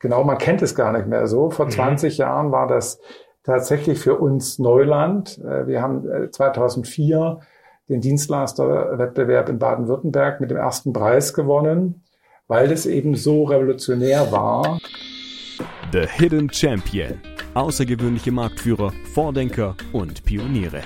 genau, man kennt es gar nicht mehr so. Vor mhm. 20 Jahren war das tatsächlich für uns Neuland. Äh, wir haben 2004 äh, den Dienstleisterwettbewerb in Baden-Württemberg mit dem ersten Preis gewonnen, weil das eben so revolutionär war. The Hidden Champion. Außergewöhnliche Marktführer, Vordenker und Pioniere.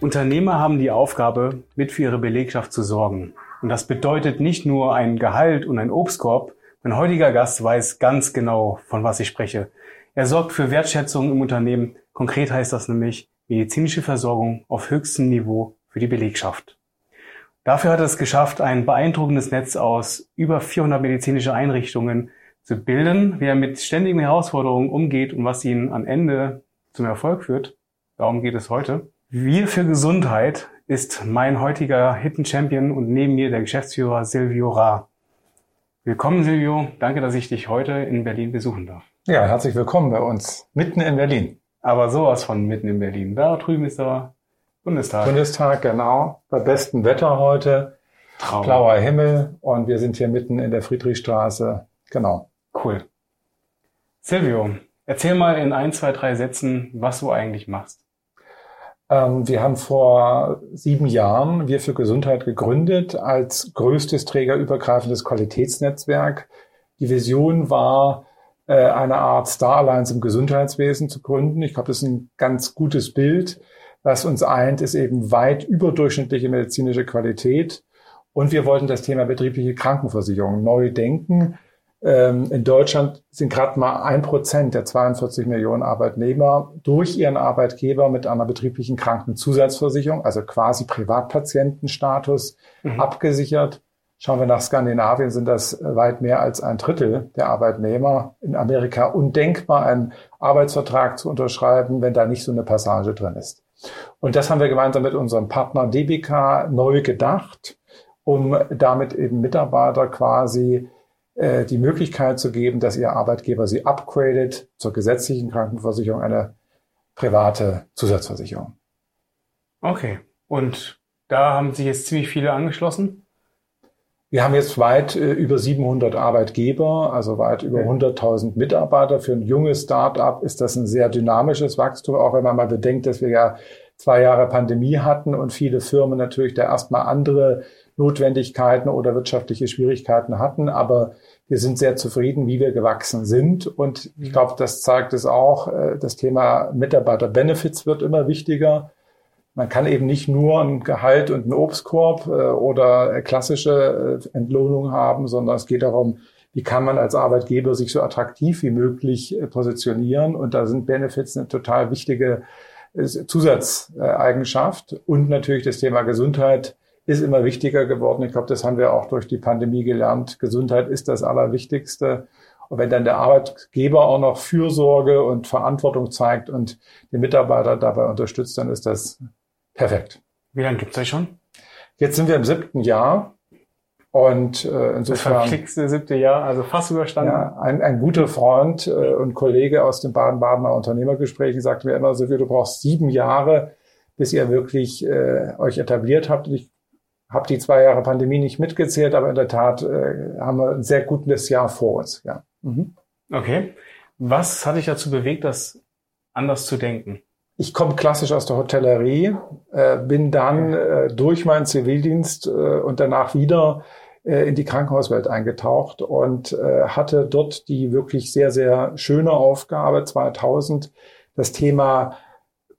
Unternehmer haben die Aufgabe, mit für ihre Belegschaft zu sorgen. Und das bedeutet nicht nur ein Gehalt und ein Obstkorb. Mein heutiger Gast weiß ganz genau, von was ich spreche. Er sorgt für Wertschätzung im Unternehmen. Konkret heißt das nämlich medizinische Versorgung auf höchstem Niveau für die Belegschaft. Dafür hat er es geschafft, ein beeindruckendes Netz aus über 400 medizinische Einrichtungen zu bilden, wie er mit ständigen Herausforderungen umgeht und was ihn am Ende zum Erfolg führt. Darum geht es heute. Wir für Gesundheit ist mein heutiger Hidden Champion und neben mir der Geschäftsführer Silvio Ra. Willkommen Silvio, danke, dass ich dich heute in Berlin besuchen darf. Ja, herzlich willkommen bei uns, mitten in Berlin. Aber sowas von mitten in Berlin. Da drüben ist der Bundestag. Bundestag, genau. Bei bestem Wetter heute. Traum. Blauer Himmel und wir sind hier mitten in der Friedrichstraße. Genau. Cool. Silvio, erzähl mal in ein, zwei, drei Sätzen, was du eigentlich machst. Ähm, wir haben vor sieben Jahren Wir für Gesundheit gegründet als größtes trägerübergreifendes Qualitätsnetzwerk. Die Vision war, äh, eine Art Star Alliance im Gesundheitswesen zu gründen. Ich glaube, das ist ein ganz gutes Bild. Was uns eint, ist eben weit überdurchschnittliche medizinische Qualität. Und wir wollten das Thema betriebliche Krankenversicherung neu denken. Ähm, in Deutschland sind gerade mal ein Prozent der 42 Millionen Arbeitnehmer durch ihren Arbeitgeber mit einer betrieblichen Krankenzusatzversicherung, also quasi Privatpatientenstatus, mhm. abgesichert. Schauen wir nach Skandinavien, sind das weit mehr als ein Drittel der Arbeitnehmer. In Amerika undenkbar, einen Arbeitsvertrag zu unterschreiben, wenn da nicht so eine Passage drin ist. Und das haben wir gemeinsam mit unserem Partner DBK neu gedacht, um damit eben Mitarbeiter quasi äh, die Möglichkeit zu geben, dass Ihr Arbeitgeber Sie upgradet zur gesetzlichen Krankenversicherung, eine private Zusatzversicherung. Okay. Und da haben Sie jetzt ziemlich viele angeschlossen? Wir haben jetzt weit äh, über 700 Arbeitgeber, also weit über 100.000 Mitarbeiter. Für ein junges Start-up ist das ein sehr dynamisches Wachstum, auch wenn man mal bedenkt, dass wir ja zwei Jahre Pandemie hatten und viele Firmen natürlich da erstmal andere Notwendigkeiten oder wirtschaftliche Schwierigkeiten hatten. Aber wir sind sehr zufrieden, wie wir gewachsen sind. Und ich mhm. glaube, das zeigt es auch. Äh, das Thema Mitarbeiter-Benefits wird immer wichtiger. Man kann eben nicht nur ein Gehalt und einen Obstkorb äh, oder klassische äh, Entlohnung haben, sondern es geht darum, wie kann man als Arbeitgeber sich so attraktiv wie möglich positionieren. Und da sind Benefits eine total wichtige Zusatzeigenschaft. Und natürlich das Thema Gesundheit ist immer wichtiger geworden. Ich glaube, das haben wir auch durch die Pandemie gelernt. Gesundheit ist das Allerwichtigste. Und wenn dann der Arbeitgeber auch noch Fürsorge und Verantwortung zeigt und den Mitarbeiter dabei unterstützt, dann ist das perfekt. Wie lange gibt es euch schon? Jetzt sind wir im siebten Jahr. Und äh, insofern. Das verflixte siebte Jahr, also fast überstanden. Ja, ein, ein guter Freund äh, und Kollege aus den Baden-Badener Unternehmergesprächen sagte mir immer so du brauchst sieben Jahre, bis ihr wirklich äh, euch etabliert habt. Und ich habe die zwei Jahre Pandemie nicht mitgezählt, aber in der Tat äh, haben wir ein sehr gutes Jahr vor uns. Ja. Mhm. Okay. Was hat dich dazu bewegt, das anders zu denken? Ich komme klassisch aus der Hotellerie, äh, bin dann äh, durch meinen Zivildienst äh, und danach wieder äh, in die Krankenhauswelt eingetaucht und äh, hatte dort die wirklich sehr, sehr schöne Aufgabe 2000, das Thema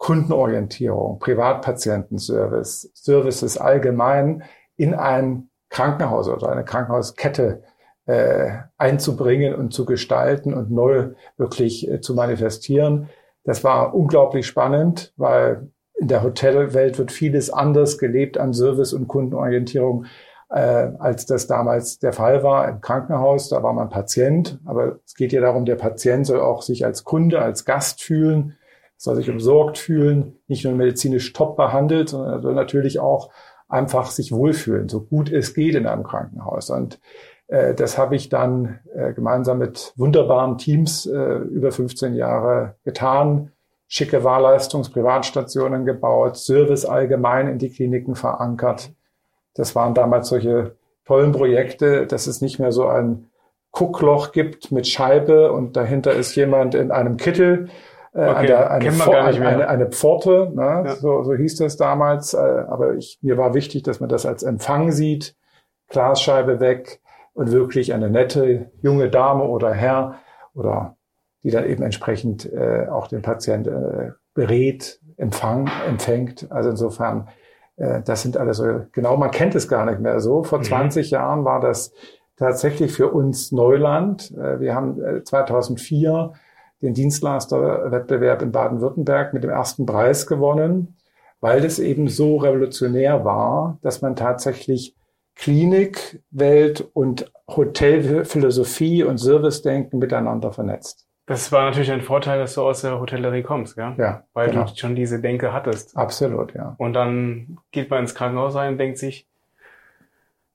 Kundenorientierung, Privatpatientenservice, Services allgemein in ein Krankenhaus oder eine Krankenhauskette äh, einzubringen und zu gestalten und neu wirklich äh, zu manifestieren. Das war unglaublich spannend, weil in der Hotelwelt wird vieles anders gelebt an Service und Kundenorientierung, äh, als das damals der Fall war im Krankenhaus. Da war man Patient, aber es geht ja darum, der Patient soll auch sich als Kunde, als Gast fühlen soll sich umsorgt fühlen, nicht nur medizinisch top behandelt, sondern soll natürlich auch einfach sich wohlfühlen, so gut es geht in einem Krankenhaus. Und äh, das habe ich dann äh, gemeinsam mit wunderbaren Teams äh, über 15 Jahre getan. Schicke Wahlleistungs-Privatstationen gebaut, Service allgemein in die Kliniken verankert. Das waren damals solche tollen Projekte. Das ist nicht mehr so ein Guckloch gibt mit Scheibe und dahinter ist jemand in einem Kittel. Äh, okay, der, eine, eine, eine, eine, Pforte, ne? Ja. So, so hieß das damals. Äh, aber ich, mir war wichtig, dass man das als Empfang sieht. Glasscheibe weg und wirklich eine nette junge Dame oder Herr oder die dann eben entsprechend äh, auch den Patient äh, berät, empfang, empfängt. Also insofern, äh, das sind alles so, genau, man kennt es gar nicht mehr so. Vor mhm. 20 Jahren war das tatsächlich für uns Neuland. Äh, wir haben 2004 äh, den Dienstleisterwettbewerb in Baden-Württemberg mit dem ersten Preis gewonnen, weil das eben so revolutionär war, dass man tatsächlich Klinikwelt und Hotelphilosophie und Servicedenken miteinander vernetzt. Das war natürlich ein Vorteil, dass du aus der Hotellerie kommst, gell? Ja. Weil genau. du schon diese Denke hattest. Absolut, ja. Und dann geht man ins Krankenhaus rein und denkt sich,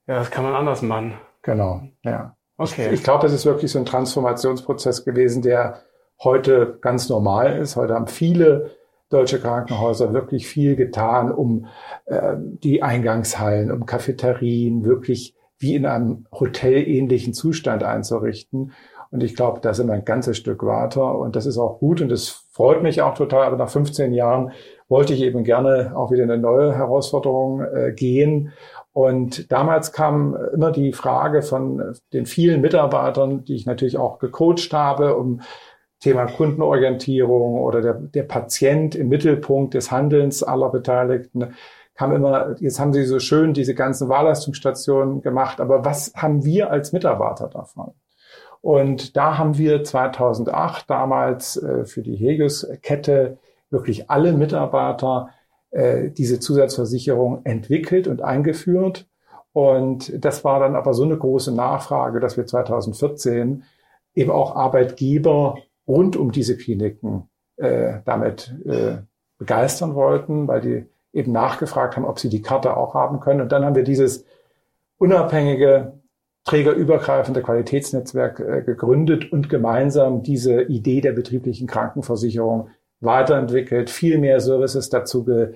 ja, das kann man anders machen. Genau, ja. Okay. Ich, ich glaube, es ist wirklich so ein Transformationsprozess gewesen, der heute ganz normal ist. Heute haben viele deutsche Krankenhäuser wirklich viel getan, um äh, die Eingangshallen, um Cafeterien wirklich wie in einem hotelähnlichen Zustand einzurichten. Und ich glaube, da sind wir ein ganzes Stück weiter und das ist auch gut und das freut mich auch total. Aber nach 15 Jahren wollte ich eben gerne auch wieder eine neue Herausforderung äh, gehen. Und damals kam immer die Frage von den vielen Mitarbeitern, die ich natürlich auch gecoacht habe, um Thema Kundenorientierung oder der, der Patient im Mittelpunkt des Handelns aller Beteiligten kam immer, jetzt haben Sie so schön diese ganzen Wahlleistungsstationen gemacht, aber was haben wir als Mitarbeiter davon? Und da haben wir 2008 damals äh, für die Helios-Kette wirklich alle Mitarbeiter äh, diese Zusatzversicherung entwickelt und eingeführt. Und das war dann aber so eine große Nachfrage, dass wir 2014 eben auch Arbeitgeber rund um diese Kliniken äh, damit äh, begeistern wollten, weil die eben nachgefragt haben, ob sie die Karte auch haben können. Und dann haben wir dieses unabhängige trägerübergreifende Qualitätsnetzwerk äh, gegründet und gemeinsam diese Idee der betrieblichen Krankenversicherung weiterentwickelt, viel mehr Services dazu ge,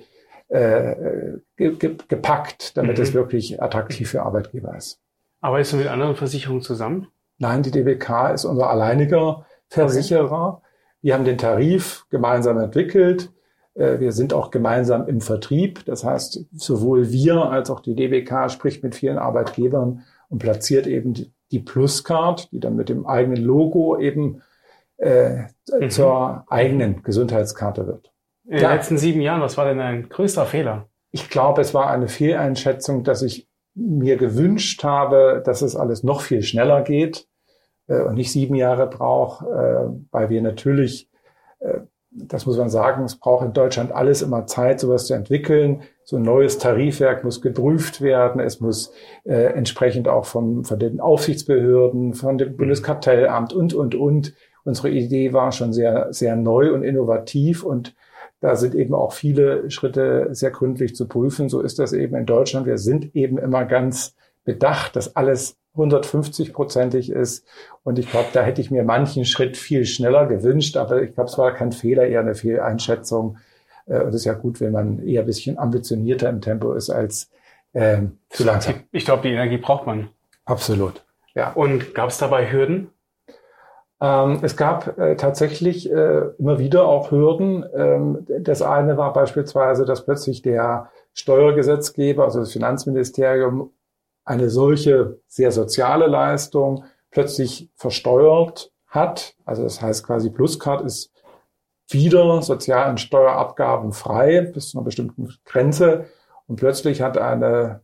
äh, ge, ge, gepackt, damit mhm. es wirklich attraktiv für Arbeitgeber ist. Arbeitest du mit anderen Versicherungen zusammen? Nein, die DBK ist unser alleiniger Versicherer. Wir haben den Tarif gemeinsam entwickelt. Äh, wir sind auch gemeinsam im Vertrieb. Das heißt, sowohl wir als auch die DBK spricht mit vielen Arbeitgebern und platziert eben die Pluscard, die dann mit dem eigenen Logo eben äh, mhm. zur eigenen Gesundheitskarte wird. In den letzten sieben Jahren, was war denn dein größter Fehler? Ich glaube, es war eine Fehleinschätzung, dass ich mir gewünscht habe, dass es alles noch viel schneller geht äh, und nicht sieben Jahre braucht, äh, weil wir natürlich äh, das muss man sagen, es braucht in Deutschland alles immer Zeit, sowas zu entwickeln. So ein neues Tarifwerk muss geprüft werden. Es muss äh, entsprechend auch von, von den Aufsichtsbehörden, von dem Bundeskartellamt und, und, und. Unsere Idee war schon sehr, sehr neu und innovativ und da sind eben auch viele Schritte sehr gründlich zu prüfen. So ist das eben in Deutschland. Wir sind eben immer ganz bedacht, dass alles 150-prozentig ist. Und ich glaube, da hätte ich mir manchen Schritt viel schneller gewünscht, aber ich glaube, es war kein Fehler, eher eine Fehleinschätzung. Äh, und es ist ja gut, wenn man eher ein bisschen ambitionierter im Tempo ist als äh, zu langsam. Ich glaube, die Energie braucht man. Absolut. Ja. Und gab es dabei Hürden? Ähm, es gab äh, tatsächlich äh, immer wieder auch Hürden. Ähm, das eine war beispielsweise, dass plötzlich der Steuergesetzgeber, also das Finanzministerium, eine solche sehr soziale Leistung plötzlich versteuert hat. Also das heißt quasi Pluscard ist wieder sozial- und Steuerabgaben frei bis zu einer bestimmten Grenze. Und plötzlich hat eine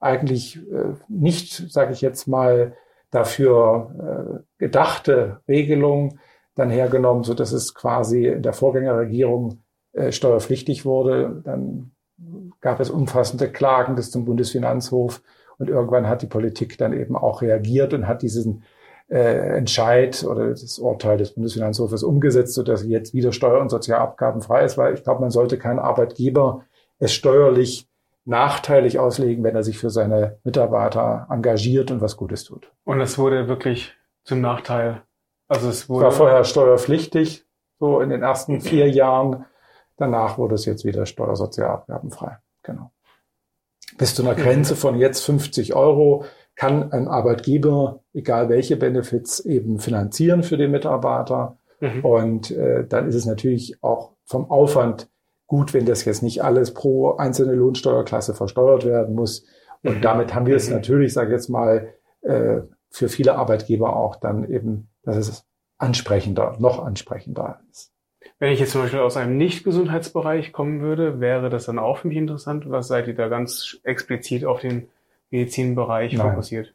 eigentlich äh, nicht, sage ich jetzt mal, dafür äh, gedachte Regelung dann hergenommen, so dass es quasi in der Vorgängerregierung äh, steuerpflichtig wurde. Dann gab es umfassende Klagen bis zum Bundesfinanzhof und irgendwann hat die Politik dann eben auch reagiert und hat diesen äh, Entscheid oder das Urteil des Bundesfinanzhofes umgesetzt, sodass jetzt wieder Steuer- und Sozialabgaben frei ist, weil ich glaube, man sollte keinen Arbeitgeber es steuerlich nachteilig auslegen, wenn er sich für seine Mitarbeiter engagiert und was Gutes tut. Und es wurde wirklich zum Nachteil. Also es wurde war vorher steuerpflichtig, so in den ersten vier Jahren. Danach wurde es jetzt wieder steuersozialabgabenfrei. Genau bis zu einer Grenze von jetzt 50 Euro kann ein Arbeitgeber, egal welche Benefits, eben finanzieren für den Mitarbeiter. Mhm. Und äh, dann ist es natürlich auch vom Aufwand gut, wenn das jetzt nicht alles pro einzelne Lohnsteuerklasse versteuert werden muss. Und mhm. damit haben wir es mhm. natürlich, sage ich jetzt mal, äh, für viele Arbeitgeber auch dann eben, dass es ansprechender, noch ansprechender ist. Wenn ich jetzt zum Beispiel aus einem Nicht-Gesundheitsbereich kommen würde, wäre das dann auch für mich interessant. Was seid ihr da ganz explizit auf den Medizinbereich Nein. fokussiert?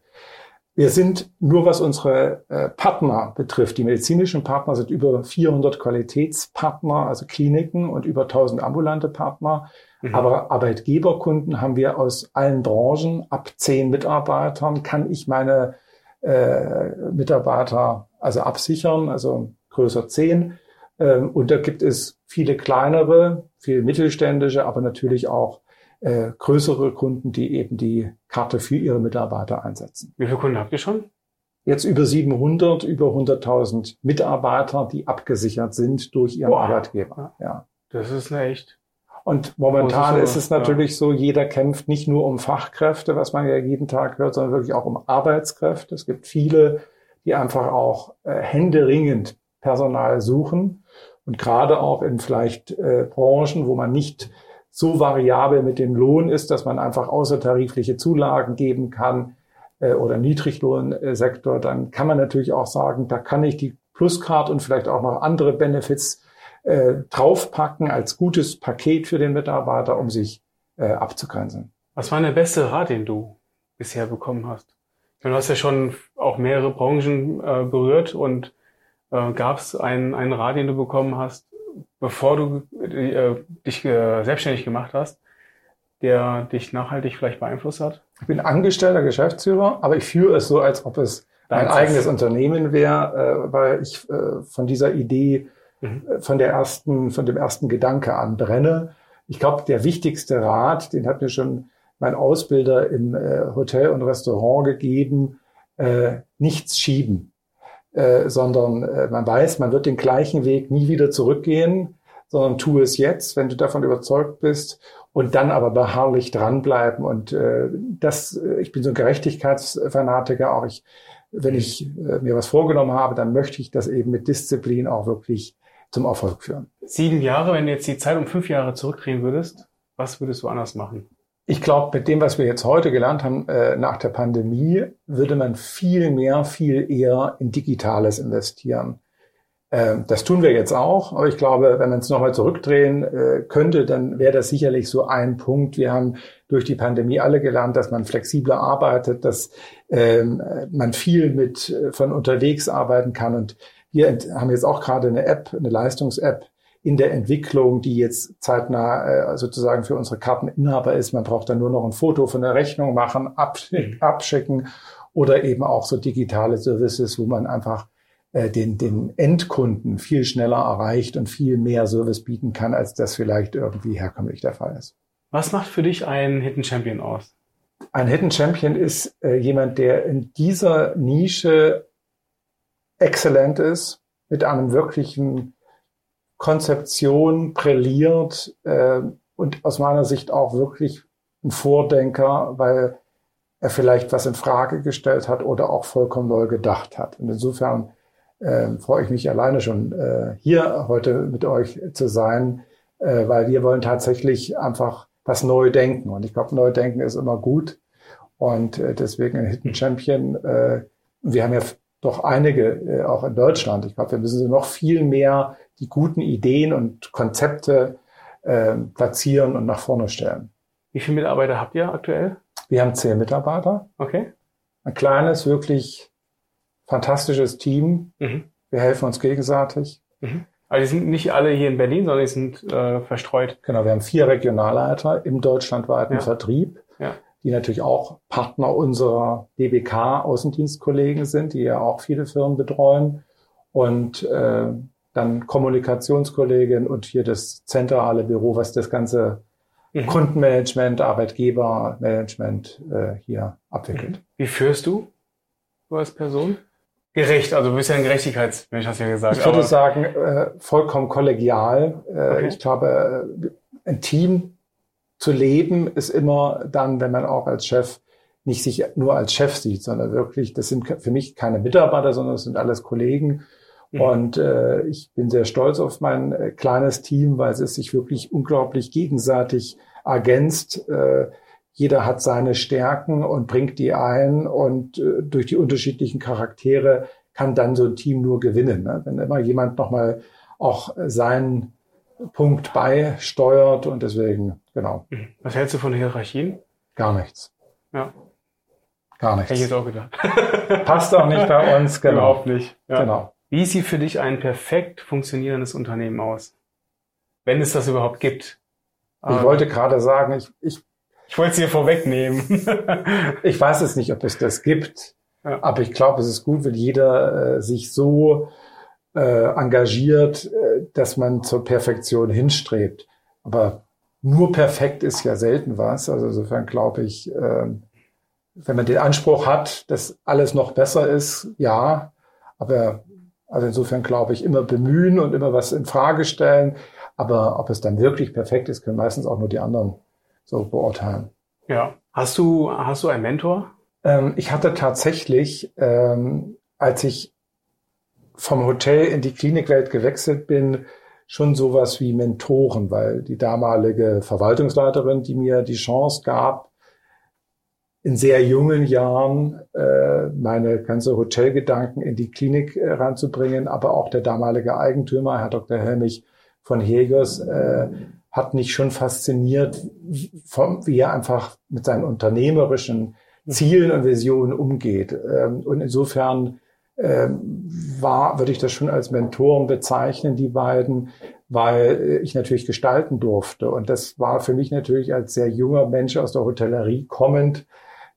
Wir sind nur was unsere äh, Partner betrifft. Die medizinischen Partner sind über 400 Qualitätspartner, also Kliniken und über 1000 ambulante Partner. Mhm. Aber Arbeitgeberkunden haben wir aus allen Branchen. Ab zehn Mitarbeitern kann ich meine äh, Mitarbeiter also absichern, also größer zehn. Ähm, und da gibt es viele kleinere, viele mittelständische, aber natürlich auch äh, größere Kunden, die eben die Karte für ihre Mitarbeiter einsetzen. Wie viele Kunden habt ihr schon? Jetzt über 700, über 100.000 Mitarbeiter, die abgesichert sind durch ihren Boah. Arbeitgeber. Ja. Das ist eine echt. Und momentan ist, es natürlich ja. so, jeder kämpft nicht nur um Fachkräfte, was man ja jeden Tag hört, sondern wirklich auch um Arbeitskräfte. Es gibt viele, die einfach auch äh, händeringend Personal suchen und gerade auch in vielleicht äh, Branchen, wo man nicht so variabel mit dem Lohn ist, dass man einfach außertarifliche Zulagen geben kann äh, oder Niedriglohnsektor, dann kann man natürlich auch sagen, da kann ich die Pluscard und vielleicht auch noch andere Benefits äh, draufpacken als gutes Paket für den Mitarbeiter, um sich äh, abzugrenzen. Was war der beste Rat, den du bisher bekommen hast? Du hast ja schon auch mehrere Branchen äh, berührt und äh, gab es einen, einen Rat, den du bekommen hast, bevor du äh, dich äh, selbstständig gemacht hast, der dich nachhaltig vielleicht beeinflusst hat? Ich bin angestellter Geschäftsführer, aber ich führe es so, als ob es Dein ein eigenes Unternehmen wäre, äh, weil ich äh, von dieser Idee, mhm. Äh, von der ersten, von dem ersten Gedanke an brenne. Ich glaube, der wichtigste Rat, den hat mir schon mein Ausbilder im äh, Hotel und Restaurant gegeben, äh, nichts schieben. Äh, sondern äh, man weiß, man wird den gleichen Weg nie wieder zurückgehen, sondern tu es jetzt, wenn du davon überzeugt bist und dann aber beharrlich dranbleiben. Und äh, das, äh, ich bin so ein Gerechtigkeitsfanatiker, auch ich, wenn ich äh, mir was vorgenommen habe, dann möchte ich das eben mit Disziplin auch wirklich zum Erfolg führen. Sieben Jahre, wenn du jetzt die Zeit um fünf Jahre zurückdrehen würdest, was würdest du anders machen? Ich glaube, mit dem, was wir jetzt heute gelernt haben äh, nach der Pandemie, würde man viel mehr, viel eher in Digitales investieren. Ähm, das tun wir jetzt auch, aber ich glaube, wenn man es nochmal zurückdrehen äh, könnte, dann wäre das sicherlich so ein Punkt. Wir haben durch die Pandemie alle gelernt, dass man flexibler arbeitet, dass ähm, man viel mit äh, von unterwegs arbeiten kann. Und wir haben jetzt auch gerade eine App, eine Leistungs-App, in der Entwicklung, die jetzt zeitnah äh, sozusagen für unsere Karteninhaber ist. Man braucht dann nur noch ein Foto von der Rechnung machen, abschicken, mhm. abschicken oder eben auch so digitale Services, wo man einfach äh, den, den Endkunden viel schneller erreicht und viel mehr Service bieten kann, als das vielleicht irgendwie herkömmlich der Fall ist. Was macht für dich ein Hidden Champion aus? Ein Hidden Champion ist äh, jemand, der in dieser Nische exzellent ist, mit einem wirklichen Konzeption brilliert äh, und aus meiner Sicht auch wirklich ein Vordenker, weil er vielleicht was in Frage gestellt hat oder auch vollkommen neu gedacht hat. Und insofern äh, freue ich mich alleine schon äh, hier heute mit euch zu sein, äh, weil wir wollen tatsächlich einfach was neu denken. Und ich glaube, neu denken ist immer gut. Und äh, deswegen ein Hidden Champion. Äh, wir haben ja doch einige äh, auch in Deutschland. Ich glaube, wir müssen sie noch viel mehr die guten Ideen und Konzepte äh, platzieren und nach vorne stellen. Wie viele Mitarbeiter habt ihr aktuell? Wir haben zehn Mitarbeiter. Okay. Ein kleines, wirklich fantastisches Team. Mhm. Wir helfen uns gegenseitig. Mhm. Aber die sind nicht alle hier in Berlin, sondern die sind äh, verstreut. Genau, wir haben vier Regionalleiter im deutschlandweiten ja. Vertrieb, ja. die natürlich auch Partner unserer DBK-Außendienstkollegen sind, die ja auch viele Firmen betreuen. Und äh, dann Kommunikationskollegin und hier das zentrale Büro, was das ganze mhm. Kundenmanagement, Arbeitgebermanagement äh, hier abwickelt. Mhm. Wie führst du du als Person? Gerecht, also du bist ja ein Gerechtigkeitsmensch, hast du ja gesagt. Ich würde sagen, äh, vollkommen kollegial. Äh, okay. Ich glaube, äh, ein Team zu leben ist immer dann, wenn man auch als Chef nicht sich nur als Chef sieht, sondern wirklich, das sind für mich keine Mitarbeiter, sondern das sind alles Kollegen. Mhm. Und äh, ich bin sehr stolz auf mein äh, kleines Team, weil es sich wirklich unglaublich gegenseitig ergänzt. Äh, jeder hat seine Stärken und bringt die ein und äh, durch die unterschiedlichen Charaktere kann dann so ein Team nur gewinnen. Ne? Wenn immer jemand nochmal auch seinen Punkt beisteuert und deswegen, genau. Mhm. Was hältst du von Hierarchien? Gar nichts. Ja. Gar nichts. Hätte ich jetzt auch gedacht. Passt auch nicht bei uns, genau. Überhaupt nicht. Ja. Genau. Wie sieht für dich ein perfekt funktionierendes Unternehmen aus? Wenn es das überhaupt gibt. Ich ähm, wollte gerade sagen, ich, ich, ich wollte es hier vorwegnehmen. ich weiß es nicht, ob es das gibt, ja. aber ich glaube, es ist gut, wenn jeder äh, sich so äh, engagiert, äh, dass man zur Perfektion hinstrebt. Aber nur perfekt ist ja selten was. Also insofern glaube ich, äh, wenn man den Anspruch hat, dass alles noch besser ist, ja. Aber also insofern glaube ich, immer bemühen und immer was in Frage stellen. Aber ob es dann wirklich perfekt ist, können meistens auch nur die anderen so beurteilen. Ja. Hast du, hast du einen Mentor? Ähm, ich hatte tatsächlich, ähm, als ich vom Hotel in die Klinikwelt gewechselt bin, schon sowas wie Mentoren, weil die damalige Verwaltungsleiterin, die mir die Chance gab, in sehr jungen Jahren äh, meine ganze Hotelgedanken in die Klinik äh, ranzubringen, aber auch der damalige Eigentümer, Herr Dr. Helmich von Hegers, äh, hat mich schon fasziniert, vom, wie er einfach mit seinen unternehmerischen Zielen und Visionen umgeht. Ähm, und insofern ähm, war, würde ich das schon als Mentoren bezeichnen, die beiden, weil ich natürlich gestalten durfte. Und das war für mich natürlich als sehr junger Mensch aus der Hotellerie kommend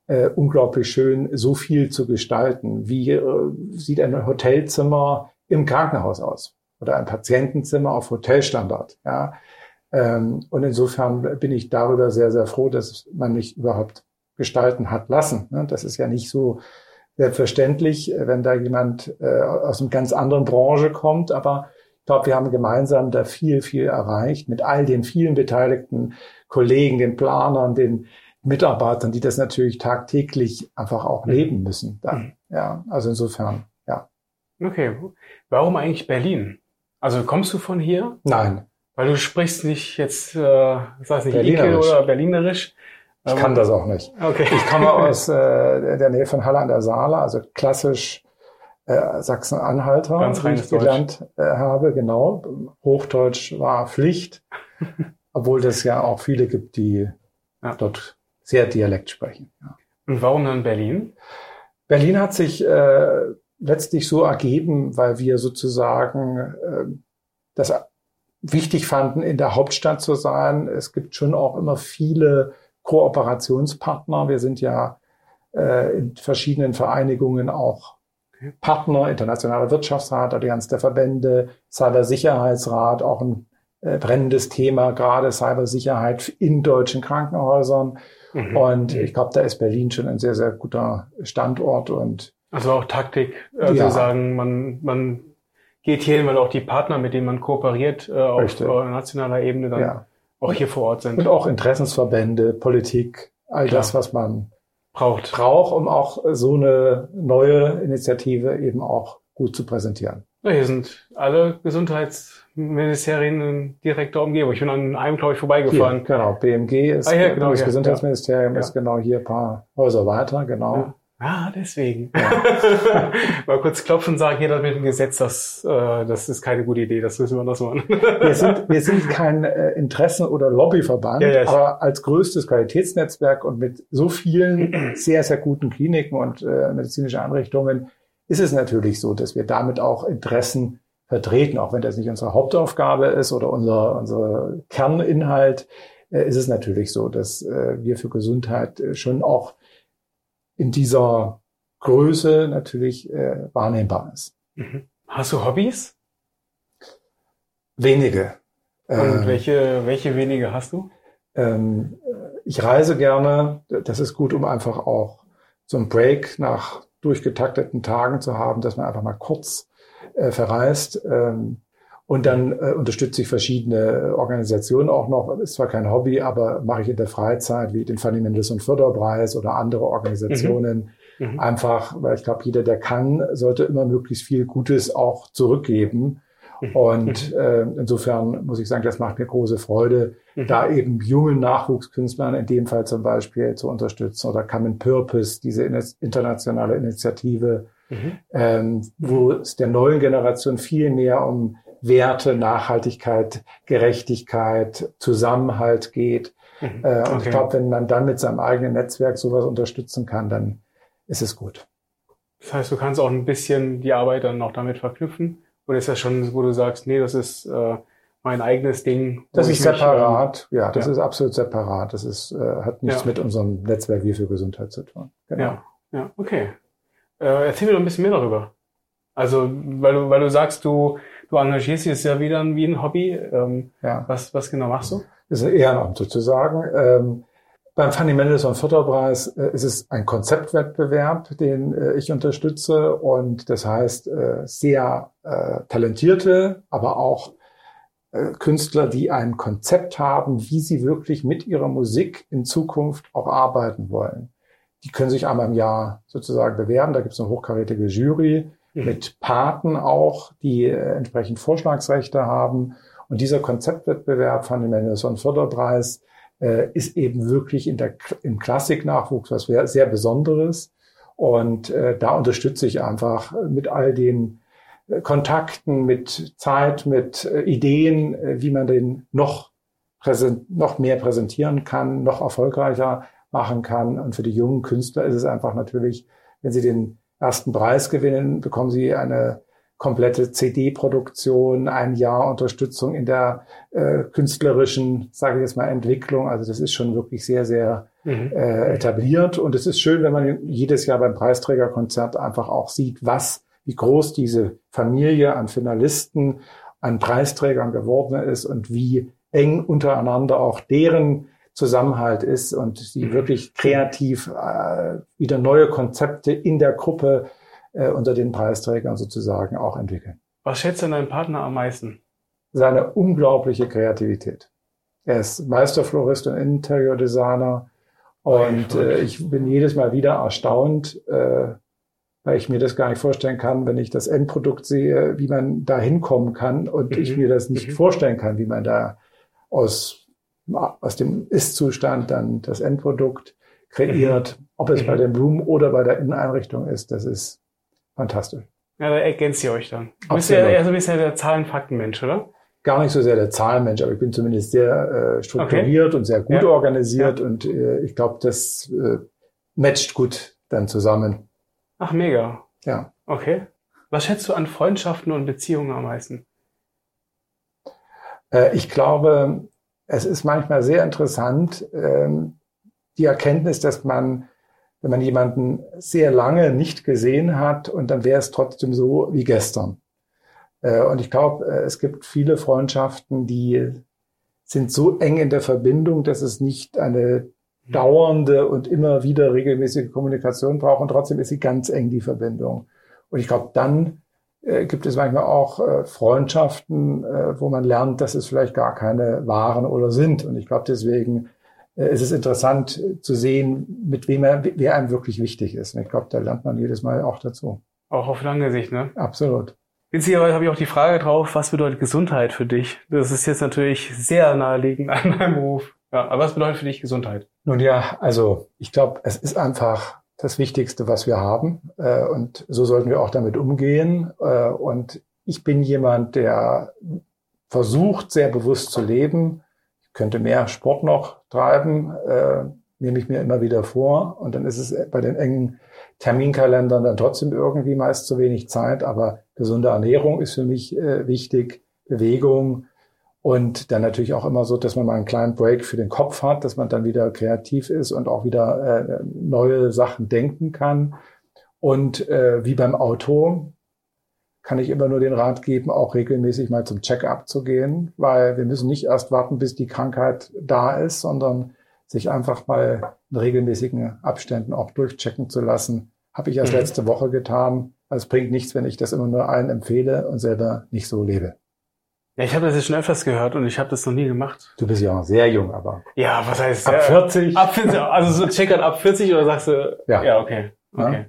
äh, unglaublich schön, so viel zu gestalten. Wie äh, sieht ein Hotelzimmer im Krankenhaus aus? Oder ein Patientenzimmer auf Hotelstandard? Ja. Ähm, und insofern bin ich darüber sehr, sehr froh, dass man mich überhaupt gestalten hat lassen. Ne? Das ist ja nicht so selbstverständlich, wenn da jemand äh, aus einer ganz anderen Branche kommt, aber ich glaube, wir haben gemeinsam da viel, viel erreicht mit all den vielen beteiligten Kollegen, den Planern, den Mitarbeitern, die das natürlich tagtäglich einfach auch mhm. leben müssen. Dann. Mhm. Ja, also insofern, ja. Okay. Warum eigentlich Berlin? Also kommst du von hier? Nein. Weil du sprichst nicht jetzt, äh, das nicht, Berlinerisch. oder Berlinerisch. Ich kann das auch nicht. Okay. Ich komme aus äh, der Nähe von Halle an der Saale, also klassisch äh, Sachsen-Anhalter, wie ich gelernt äh, habe. Genau. Hochdeutsch war Pflicht, obwohl das ja auch viele gibt, die ja. dort sehr Dialekt sprechen. Ja. Und warum dann Berlin? Berlin hat sich äh, letztlich so ergeben, weil wir sozusagen äh, das wichtig fanden, in der Hauptstadt zu sein. Es gibt schon auch immer viele Kooperationspartner. Wir sind ja äh, in verschiedenen Vereinigungen auch Partner, Internationaler Wirtschaftsrat, Allianz der Verbände, Cybersicherheitsrat, auch ein äh, brennendes Thema, gerade Cybersicherheit in deutschen Krankenhäusern. Mhm. Und ich glaube, da ist Berlin schon ein sehr, sehr guter Standort und also auch Taktik, also ja. sagen, man, man geht hier hin, weil auch die Partner, mit denen man kooperiert, äh, auf Richtig. nationaler Ebene dann ja. auch hier vor Ort sind. Und auch Interessensverbände, Politik, all Klar. das, was man braucht. braucht, um auch so eine neue Initiative eben auch gut zu präsentieren. Hier sind alle Gesundheitsministerien in direkter Umgebung. Ich bin an einem, glaube ich, vorbeigefahren. Hier, genau, BMG ist, ah, ja, genau, das ja, Gesundheitsministerium ja. ist genau hier ein paar Häuser weiter, genau. Ah, deswegen. Ja. Mal kurz klopfen und sagen, hier mit dem Gesetz, das, äh, das ist keine gute Idee, das müssen wir anders machen. wir, sind, wir sind kein äh, Interessen- oder Lobbyverband, ja, ja, aber als größtes Qualitätsnetzwerk und mit so vielen sehr, sehr guten Kliniken und äh, medizinischen Einrichtungen ist es natürlich so, dass wir damit auch Interessen vertreten, auch wenn das nicht unsere Hauptaufgabe ist oder unser, unser Kerninhalt, äh, ist es natürlich so, dass äh, wir für Gesundheit äh, schon auch in dieser Größe natürlich äh, wahrnehmbar ist. Mhm. Hast du Hobbys? Wenige. Und äh, welche, welche wenige hast du? Ähm, ich reise gerne. Das ist gut, um einfach auch so einen Break nach durchgetakteten Tagen zu haben, dass man einfach mal kurz äh, verreist. Ähm, Und dann äh, unterstütze ich verschiedene Organisationen auch noch. Ist zwar kein Hobby, aber mache ich in der Freizeit, wie den Fanny Mendelssohn Förderpreis oder andere Organisationen. Mhm. Mhm. Einfach, weil ich glaube, jeder, der kann, sollte immer möglichst viel Gutes auch zurückgeben. Mhm. Und äh, insofern muss ich sagen, das macht mir große Freude, mhm. da eben jungen Nachwuchskünstlern in dem Fall zum Beispiel zu unterstützen oder Common Purpose, diese internationale Initiative, mhm. ähm, wo es der neuen Generation viel mehr um Werte, Nachhaltigkeit, Gerechtigkeit, Zusammenhalt geht. Mhm. Äh, und okay. ich glaube, wenn man dann mit seinem eigenen Netzwerk sowas unterstützen kann, dann ist es gut. Das heißt, du kannst auch ein bisschen die Arbeit dann noch damit verknüpfen? Oder ist das schon, wo du sagst, nee, das ist äh, mein eigenes Ding? Das ist separat, mich, ähm, ja, das ja. ist absolut separat. Das ist, äh, hat nichts ja. mit unserem Netzwerk wie für Gesundheit zu tun. Genau. Ja, ja, okay. Äh, erzähl mir doch ein bisschen mehr darüber. Also, weil du, weil du sagst, du Du engagierst dich, ist ja wieder wie ein Hobby. Ähm, ja. was, was genau machst du? Das ist ein Ehrenamt sozusagen. Ähm, beim Fanny Mendelssohn Förderpreis äh, ist es ein Konzeptwettbewerb, den äh, ich unterstütze und das heißt äh, sehr äh, talentierte, aber auch äh, Künstler, die ein Konzept haben, wie sie wirklich mit ihrer Musik in Zukunft auch arbeiten wollen. Die können sich einmal im Jahr sozusagen bewerben. Da gibt es eine hochkarätige Jury mhm. mit Paten auch, die äh, entsprechend Vorschlagsrechte haben. Und dieser Konzeptwettbewerb dem Mendelssohn Förderpreis äh, ist eben wirklich in der, im Klassiknachwuchs was sehr Besonderes. Und äh, da unterstütze ich einfach mit all den äh, Kontakten, mit Zeit, mit äh, Ideen, äh, wie man den noch, präsent, noch mehr präsentieren kann, noch erfolgreicher machen kann. Und für die jungen Künstler ist es einfach natürlich, wenn sie den ersten Preis gewinnen, bekommen sie eine komplette CD-Produktion, ein Jahr Unterstützung in der äh, künstlerischen, sage ich jetzt mal, Entwicklung. Also das ist schon wirklich sehr, sehr mhm. äh, etabliert. Und es ist schön, wenn man jedes Jahr beim Preisträgerkonzert einfach auch sieht, was, wie groß diese Familie an Finalisten, an Preisträgern geworden ist und wie eng untereinander auch deren Zusammenhalt ist und sie mhm. wirklich kreativ äh, wieder neue Konzepte in der Gruppe äh, unter den Preisträgern sozusagen auch entwickeln. Was schätzt denn dein Partner am meisten? Seine unglaubliche Kreativität. Er ist Meisterflorist und Interiordesigner und äh, ich bin jedes Mal wieder erstaunt, äh, weil ich mir das gar nicht vorstellen kann, wenn ich das Endprodukt sehe, wie man da hinkommen kann und mhm. ich mir das nicht mhm. vorstellen kann, wie man da aus aus dem Ist-Zustand dann das Endprodukt kreiert, mhm. ob es mhm. bei den Blumen oder bei der Inneneinrichtung ist, das ist fantastisch. Ja, da ergänzt ihr euch dann. Du bist ja eher so ein bisschen der Zahlen-Fakten-Mensch, oder? Gar nicht so sehr der Zahlenmensch, aber ich bin zumindest sehr äh, strukturiert okay. und sehr gut ja. organisiert ja. und äh, ich glaube, das äh, matcht gut dann zusammen. Ach, mega. Ja. Okay. Was schätzt du an Freundschaften und Beziehungen am meisten? Äh, ich glaube, es ist manchmal sehr interessant, ähm, die Erkenntnis, dass man, wenn man jemanden sehr lange nicht gesehen hat und dann wäre es trotzdem so wie gestern. Äh, und ich glaube, äh, es gibt viele Freundschaften, die sind so eng in der Verbindung, dass es nicht eine dauernde und immer wieder regelmäßige Kommunikation braucht und trotzdem ist sie ganz eng, die Verbindung. Und ich glaube, dann äh, gibt es manchmal auch Freundschaften, wo man lernt, dass es vielleicht gar keine waren oder sind. Und ich glaube, deswegen äh, ist es interessant zu sehen, mit wem er, wer einem wirklich wichtig ist. Und ich glaube, da lernt man jedes Mal auch dazu. Auch auf lange Sicht, ne? Absolut. Witzigerweise habe ich auch die Frage drauf, was bedeutet Gesundheit für dich? Das ist jetzt natürlich sehr naheliegend an meinem Beruf. Ja, aber was bedeutet für dich Gesundheit? Nun ja, also ich glaube, es ist einfach das Wichtigste, was wir haben. Äh, und so sollten wir auch damit umgehen. Äh, und ich bin jemand, der versucht, sehr bewusst zu leben. Könnte mehr Sport noch treiben, äh, nehme ich mir immer wieder vor. Und dann ist es bei den engen Terminkalendern dann trotzdem irgendwie meist zu wenig Zeit. Aber gesunde Ernährung ist für mich wichtig, Bewegung, und dann natürlich auch immer so, dass man mal einen kleinen Break für den Kopf hat, dass man dann wieder kreativ ist und auch wieder äh, neue Sachen denken kann. Und äh, wie beim Auto kann ich immer nur den Rat geben, auch regelmäßig mal zum Check-up zu gehen, weil wir müssen nicht erst warten, bis die Krankheit da ist, sondern sich einfach mal in regelmäßigen Abständen auch durchchecken zu lassen. Habe ich erst mhm. letzte Woche getan. Also es bringt nichts, wenn ich das immer nur allen empfehle und selber nicht so lebe. Ja, ich habe das jetzt schon öfters gehört und ich habe das noch nie gemacht. Du bist ja auch sehr jung, aber. Ja, was heißt ab 40? Ab 40, also so checkern ab 40 oder sagst du? Ja. Ja, okay. Ja.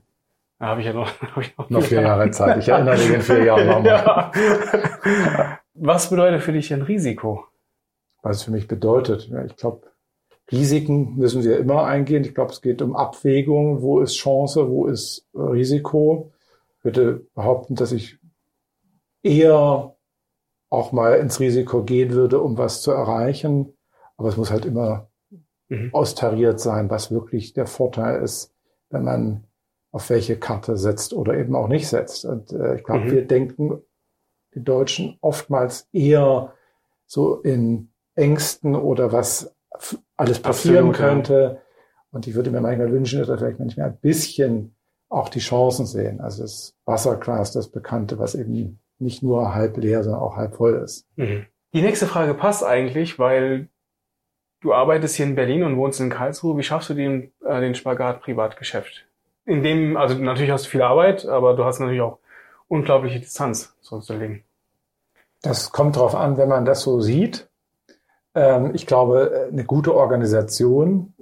Da habe ich ja noch, hab ich noch, Noch vier Jahre Zeit. Ich erinnere dich in vier Jahren nochmal. ja. Was bedeutet für dich ein Risiko? Was es für mich bedeutet. Ja, ich glaube, Risiken müssen wir immer eingehen. Ich glaube, es geht um Abwägung. Wo ist Chance? Wo ist äh, Risiko? Ich würde behaupten, dass ich eher auch mal ins Risiko gehen würde, um was zu erreichen. Aber es muss halt immer Mhm. austariert sein, was wirklich der Vorteil ist, wenn man auf welche Karte setzt oder eben auch nicht setzt. Und äh, ich glaube, Mhm. wir denken, die Deutschen, oftmals eher so in Ängsten oder was alles passieren Absolut, könnte. Und ich würde mir manchmal wünschen, dass wir vielleicht manchmal ein bisschen auch die Chancen sehen. Also das Wasserglas, das Bekannte, was eben nicht nur halb leer, sondern auch halb voll ist. Mhm. Die nächste Frage passt eigentlich, weil du arbeitest hier in Berlin und wohnst in Karlsruhe. Wie schaffst du den, äh, den Spagat Privatgeschäft? In dem, also natürlich hast du viel Arbeit, aber du hast natürlich auch unglaubliche Distanz zu uns Leben. Das kommt darauf an, wenn man das so sieht. Ähm, ich glaube, eine gute Organisation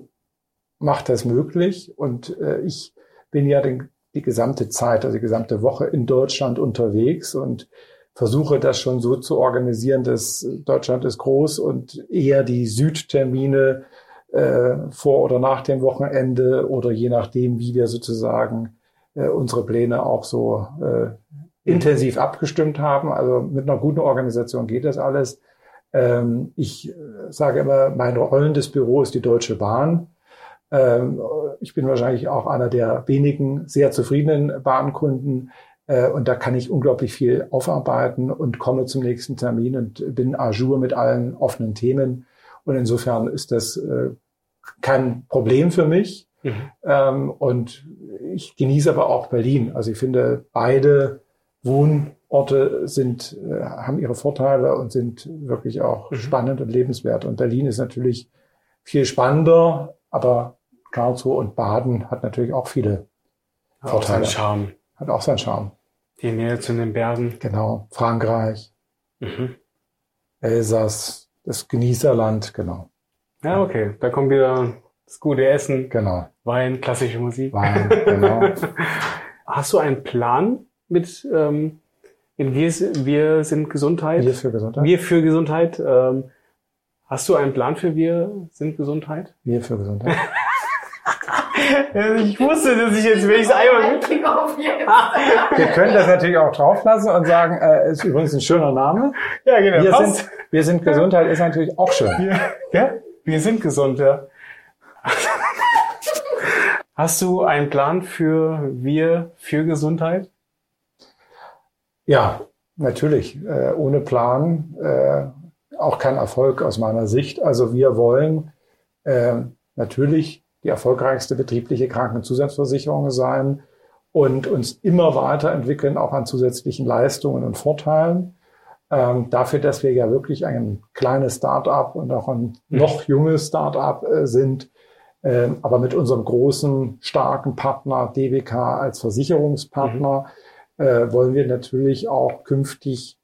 macht das möglich. Und äh, ich bin ja die gesamte Zeit, also die gesamte Woche in Deutschland unterwegs und versuche das schon so zu organisieren, dass Deutschland ist groß und eher die Südtermine äh, vor oder nach dem Wochenende oder je nachdem, wie wir sozusagen äh, unsere Pläne auch so äh, intensiv abgestimmt haben. Also mit einer guten Organisation geht das alles. Ähm, ich äh, sage immer, mein rollendes Büro ist die Deutsche Bahn. Ähm, ich bin wahrscheinlich auch einer der wenigen sehr zufriedenen Bahnkunden. Äh, und da kann ich unglaublich viel aufarbeiten und komme zum nächsten Termin und bin à jour mit allen offenen Themen. Und insofern ist das äh, kein Problem für mich. Mhm. Ähm, und ich genieße aber auch Berlin. Also ich finde, beide Wohnorte sind, äh, haben ihre Vorteile und sind wirklich auch Mhm. spannend und lebenswert. Und Berlin ist natürlich viel spannender, aber Karlsruhe und Baden hat natürlich auch viele, Auch Vorteile. sein Charme. hat auch seinen Charme. Die Nähe zu den Bergen. Genau. Frankreich, Mhm. Elsass, das Genießerland, genau. Ja, okay. Da kommt wieder das gute Essen, Genau. Wein, klassische Musik. Wein, genau. Hast du einen Plan mit ähm, in wir, wir sind Gesundheit? Wir für Gesundheit. Wir für Gesundheit. Ähm, hast du einen Plan für wir sind Gesundheit? Wir für Gesundheit. Ich wusste, dass ich jetzt, es einmal mit. Wir können das natürlich auch drauflassen und sagen, äh, ist übrigens ein schöner Name. Ja, genau. Wir sind, wir sind Gesundheit ist natürlich auch schön. Wir, ja, wir sind gesund, ja. Hast du einen Plan für wir für Gesundheit? Ja, natürlich. Äh, ohne Plan äh, auch kein Erfolg aus meiner Sicht. Also wir wollen äh, natürlich die erfolgreichste betriebliche Krankenzusatzversicherung sein und uns immer weiterentwickeln, auch an zusätzlichen Leistungen und Vorteilen. Ähm, dafür, dass wir ja wirklich ein kleines Start-up und auch ein noch junges Start-up äh, sind, ähm, aber mit unserem großen, starken Partner DWK als Versicherungspartner äh, wollen wir natürlich auch künftig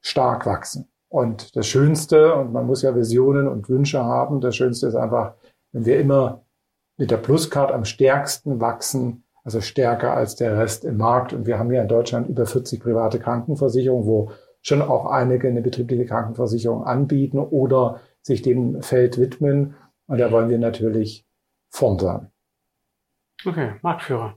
stark wachsen. Und das Schönste, und man muss ja Visionen und Wünsche haben, das Schönste ist einfach, wenn wir immer mit der Pluscard am stärksten wachsen, also stärker als der Rest im Markt. Und wir haben ja in Deutschland über 40 private Krankenversicherungen, wo schon auch einige eine betriebliche Krankenversicherung anbieten oder sich dem Feld widmen. Und da wollen wir natürlich vorn sein. Okay, Marktführer.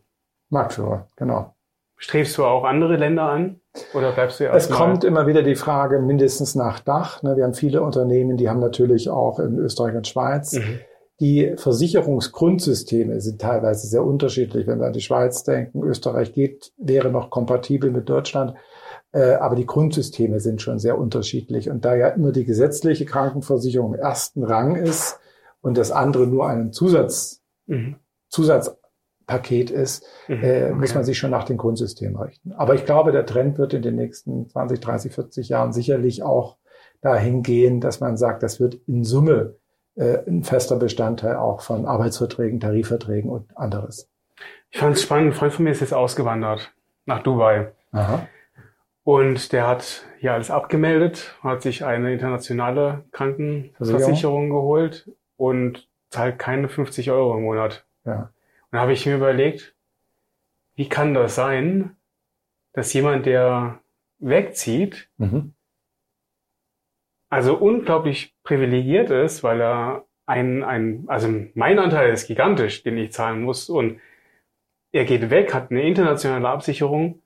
Marktführer, genau. Strebst du auch andere Länder an? Oder bleibst du Es erstmal? kommt immer wieder die Frage, mindestens nach Dach. ne, Wir haben viele Unternehmen, die haben natürlich auch in Österreich und Schweiz. Mhm. Die Versicherungsgrundsysteme sind teilweise sehr unterschiedlich. Wenn wir an die Schweiz denken, Österreich geht, wäre noch kompatibel mit Deutschland. Äh, Aber die Grundsysteme sind schon sehr unterschiedlich. Und da ja immer die gesetzliche Krankenversicherung im ersten Rang ist und das andere nur ein Zusatz, Mhm. Zusatzpaket ist, Mhm. äh, Okay. muss man sich schon nach den Grundsystemen richten. Aber ich glaube, der Trend wird in den nächsten 20, 30, 40 Jahren sicherlich auch dahin gehen, dass man sagt, das wird in Summe äh, ein fester Bestandteil auch von Arbeitsverträgen, Tarifverträgen und anderes. Ich fand es spannend. Ein Freund von mir ist jetzt ausgewandert nach Dubai. Aha. Und der hat hier alles abgemeldet, hat sich eine internationale Krankenversicherung geholt und zahlt keine 50 Euro im Monat. Ja. Und da habe ich mir überlegt, wie kann das sein, dass jemand, der wegzieht, Mhm. also unglaublich privilegiert ist, weil er ein, ein, also mein Anteil ist gigantisch, den ich zahlen muss und er geht weg, hat eine internationale Absicherung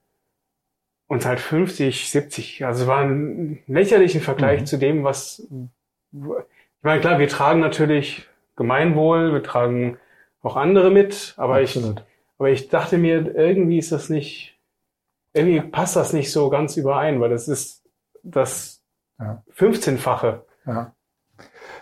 und zahlt 50, 70, also es war ein lächerlichen Vergleich Mhm. zu dem, was, ich meine, klar, wir tragen natürlich Gemeinwohl, wir tragen auch andere mit, aber ich, aber ich dachte mir, irgendwie ist das nicht, irgendwie passt das nicht so ganz überein, weil das ist das Ja. 15-fache. Ja.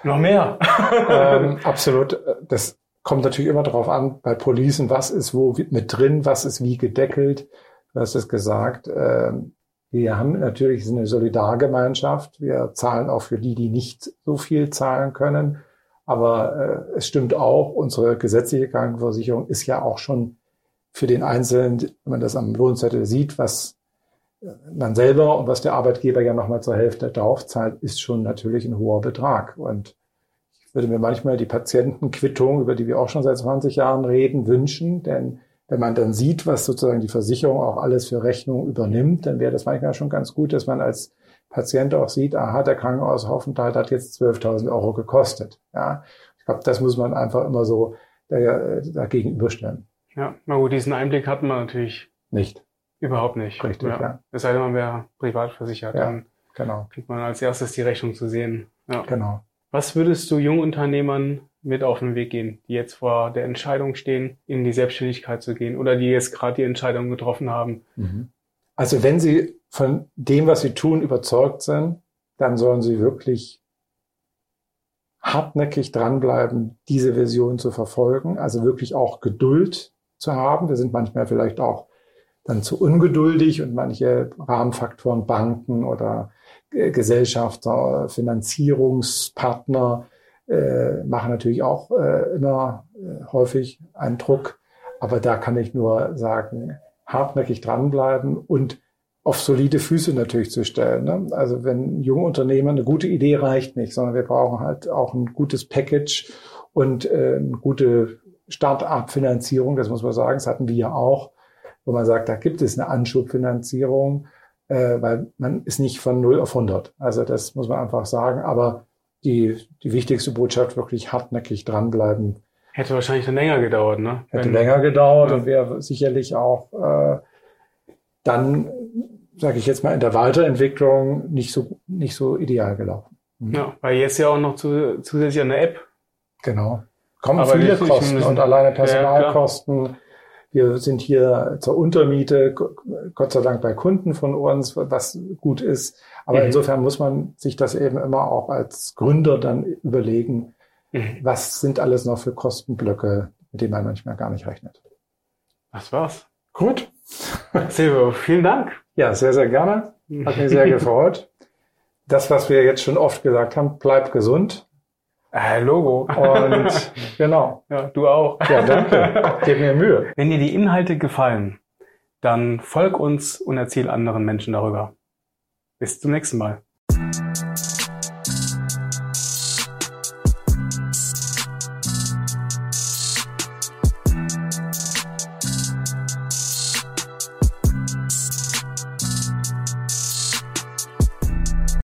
Noch mehr. ähm, absolut. Das kommt natürlich immer darauf an, bei Policen, was ist wo mit drin, was ist wie gedeckelt. Du hast es gesagt. Ähm, wir haben natürlich eine Solidargemeinschaft. Wir zahlen auch für die, die nicht so viel zahlen können. Aber äh, es stimmt auch, unsere gesetzliche Krankenversicherung ist ja auch schon für den Einzelnen, wenn man das am Lohnzettel sieht, was äh, man selber und was der Arbeitgeber ja nochmal zur Hälfte draufzahlt, ist schon natürlich ein hoher Betrag. Und ich würde mir manchmal die Patientenquittung, über die wir auch schon seit 20 Jahren reden, wünschen. Denn wenn man dann sieht, was sozusagen die Versicherung auch alles für Rechnung übernimmt, dann wäre das manchmal schon ganz gut, dass man als Patient auch sieht, aha, der Krankenhausaufenthalt hat jetzt 12.000 Euro gekostet. Ja, ich glaube, das muss man einfach immer so äh, dagegen überstellen. Ja, na gut, diesen Einblick hat man natürlich Nicht. überhaupt nicht. Richtig, ja. ja. Es sei denn, man wäre privat versichert, Ja. dann Genau, kriegt man als erstes die Rechnung zu sehen. Ja. genau. Was würdest du Jungunternehmern mit auf den Weg gehen, die jetzt vor der Entscheidung stehen, in die Selbstständigkeit zu gehen oder die jetzt gerade die Entscheidung getroffen haben? Also wenn Sie von dem, was Sie tun, überzeugt sind, dann sollen Sie wirklich hartnäckig dranbleiben, diese Vision zu verfolgen. Also wirklich auch Geduld zu haben. Wir sind manchmal vielleicht auch dann zu ungeduldig und manche Rahmenfaktoren, Banken oder Gesellschafter, Finanzierungspartner äh, machen natürlich auch äh, immer äh, häufig einen Druck. Aber da kann ich nur sagen, hartnäckig dranbleiben und auf solide Füße natürlich zu stellen. Ne? Also wenn junge Unternehmer eine gute Idee reicht nicht, sondern wir brauchen halt auch ein gutes Package und äh, eine gute Start-up-Finanzierung, das muss man sagen, das hatten wir ja auch, wo man sagt, da gibt es eine Anschubfinanzierung, äh, weil man ist nicht von 0 auf 100. Also das muss man einfach sagen, aber die, die wichtigste Botschaft wirklich hartnäckig dranbleiben, Hätte wahrscheinlich dann länger gedauert, ne? Hätte Wenn- länger gedauert Ja. und wäre sicherlich auch äh, dann, sage ich jetzt mal, in der Weiterentwicklung nicht so nicht so ideal gelaufen. Mhm. Ja, weil jetzt ja auch noch zu, zusätzlich eine App. Genau. Kommen Aber viele Kosten und alleine Ja, Personalkosten. Wir sind hier zur Untermiete, Gott sei Dank bei Kunden von uns, was gut ist. Aber Mhm. insofern muss man sich das eben immer auch als Gründer dann überlegen, Mhm. was sind alles noch für Kostenblöcke, mit denen man manchmal gar nicht rechnet. Das war's. Gut. Silvio, vielen Dank. Ja, sehr, sehr gerne. Hat mich sehr gefreut. Das, was wir jetzt schon oft gesagt haben, bleibt gesund. Äh, Logo. Und genau. Ja, du auch. Ja, danke. Gib mir Mühe. Wenn dir die Inhalte gefallen, dann folg uns und erzähl anderen Menschen darüber. Bis zum nächsten Mal.